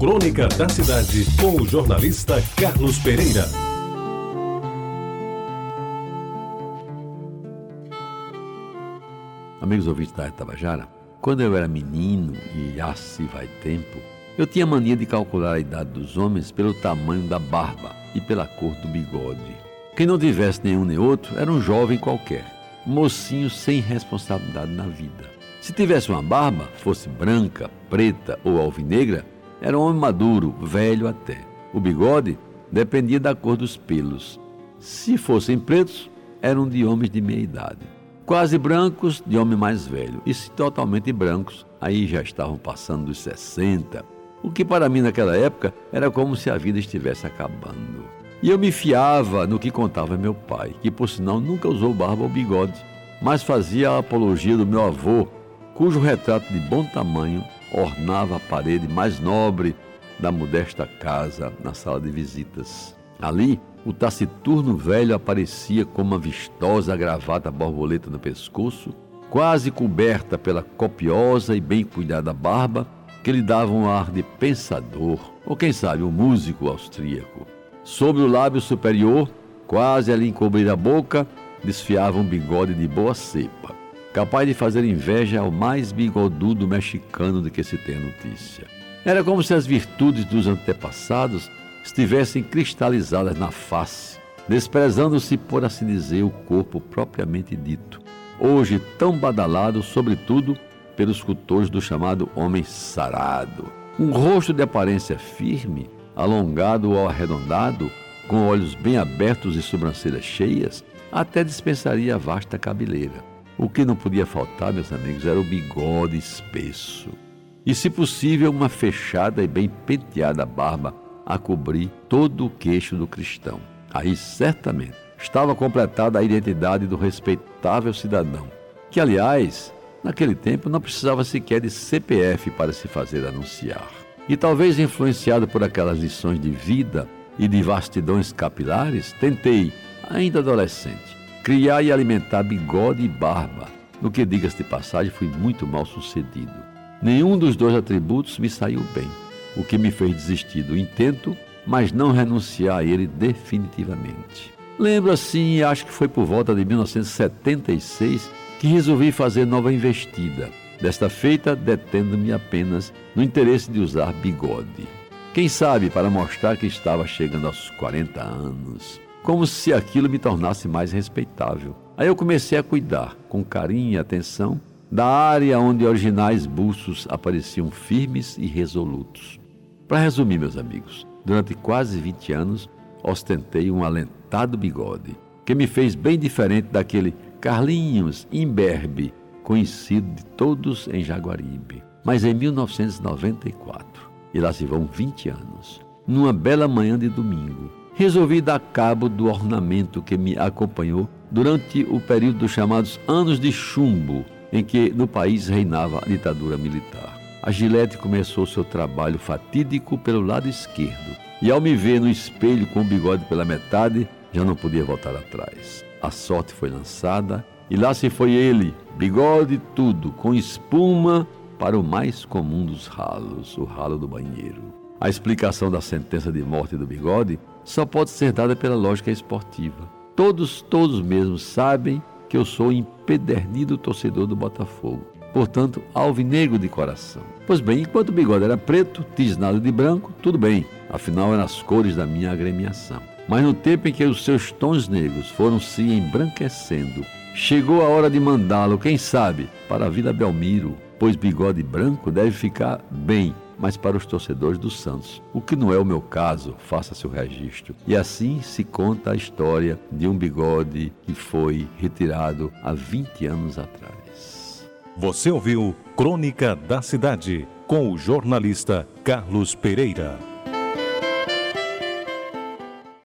Crônica da Cidade, com o jornalista Carlos Pereira. Amigos ouvintes da Tabajara, quando eu era menino e já se vai tempo, eu tinha mania de calcular a idade dos homens pelo tamanho da barba e pela cor do bigode. Quem não tivesse nenhum nem outro era um jovem qualquer, mocinho sem responsabilidade na vida. Se tivesse uma barba, fosse branca, preta ou alvinegra, era um homem maduro, velho até. O bigode dependia da cor dos pelos. Se fossem pretos, eram de homens de meia idade. Quase brancos, de homem mais velho. E se totalmente brancos, aí já estavam passando dos 60. O que para mim naquela época era como se a vida estivesse acabando. E eu me fiava no que contava meu pai, que por sinal nunca usou barba ou bigode, mas fazia a apologia do meu avô, cujo retrato de bom tamanho ornava a parede mais nobre da modesta casa na sala de visitas. Ali, o taciturno velho aparecia com uma vistosa gravata borboleta no pescoço, quase coberta pela copiosa e bem cuidada barba, que lhe dava um ar de pensador, ou quem sabe um músico austríaco. Sobre o lábio superior, quase a lhe encobrir a boca, desfiava um bigode de boa cepa capaz de fazer inveja ao mais bigodudo mexicano de que se tem notícia. Era como se as virtudes dos antepassados estivessem cristalizadas na face, desprezando-se, por assim dizer, o corpo propriamente dito, hoje tão badalado, sobretudo, pelos cultores do chamado homem sarado. Um rosto de aparência firme, alongado ou arredondado, com olhos bem abertos e sobrancelhas cheias, até dispensaria a vasta cabeleira. O que não podia faltar, meus amigos, era o bigode espesso. E, se possível, uma fechada e bem penteada barba a cobrir todo o queixo do cristão. Aí, certamente, estava completada a identidade do respeitável cidadão, que, aliás, naquele tempo não precisava sequer de CPF para se fazer anunciar. E talvez influenciado por aquelas lições de vida e de vastidões capilares, tentei, ainda adolescente, criar e alimentar bigode e barba, no que, diga-se de passagem, fui muito mal sucedido. Nenhum dos dois atributos me saiu bem, o que me fez desistir do intento, mas não renunciar a ele definitivamente. Lembro assim, acho que foi por volta de 1976 que resolvi fazer nova investida, desta feita detendo-me apenas no interesse de usar bigode. Quem sabe para mostrar que estava chegando aos 40 anos como se aquilo me tornasse mais respeitável. Aí eu comecei a cuidar, com carinho e atenção, da área onde originais buços apareciam firmes e resolutos. Para resumir, meus amigos, durante quase 20 anos ostentei um alentado bigode, que me fez bem diferente daquele Carlinhos imberbe, conhecido de todos em Jaguaribe. Mas em 1994, e lá se vão 20 anos, numa bela manhã de domingo, resolvi dar cabo do ornamento que me acompanhou durante o período dos chamados Anos de Chumbo, em que no país reinava a ditadura militar. A Gillette começou seu trabalho fatídico pelo lado esquerdo, e ao me ver no espelho com o bigode pela metade, já não podia voltar atrás. A sorte foi lançada e lá se foi ele, bigode tudo, com espuma para o mais comum dos ralos, o ralo do banheiro. A explicação da sentença de morte do bigode só pode ser dada pela lógica esportiva. Todos, todos mesmos sabem que eu sou empedernido torcedor do Botafogo. Portanto, alvinegro de coração. Pois bem, enquanto o bigode era preto, tisnado de branco, tudo bem, afinal eram as cores da minha agremiação. Mas no tempo em que os seus tons negros foram se embranquecendo, chegou a hora de mandá-lo, quem sabe, para a Vila Belmiro, pois bigode branco deve ficar bem mas para os torcedores do Santos. O que não é o meu caso, faça seu registro. E assim se conta a história de um bigode que foi retirado há 20 anos atrás. Você ouviu Crônica da Cidade com o jornalista Carlos Pereira.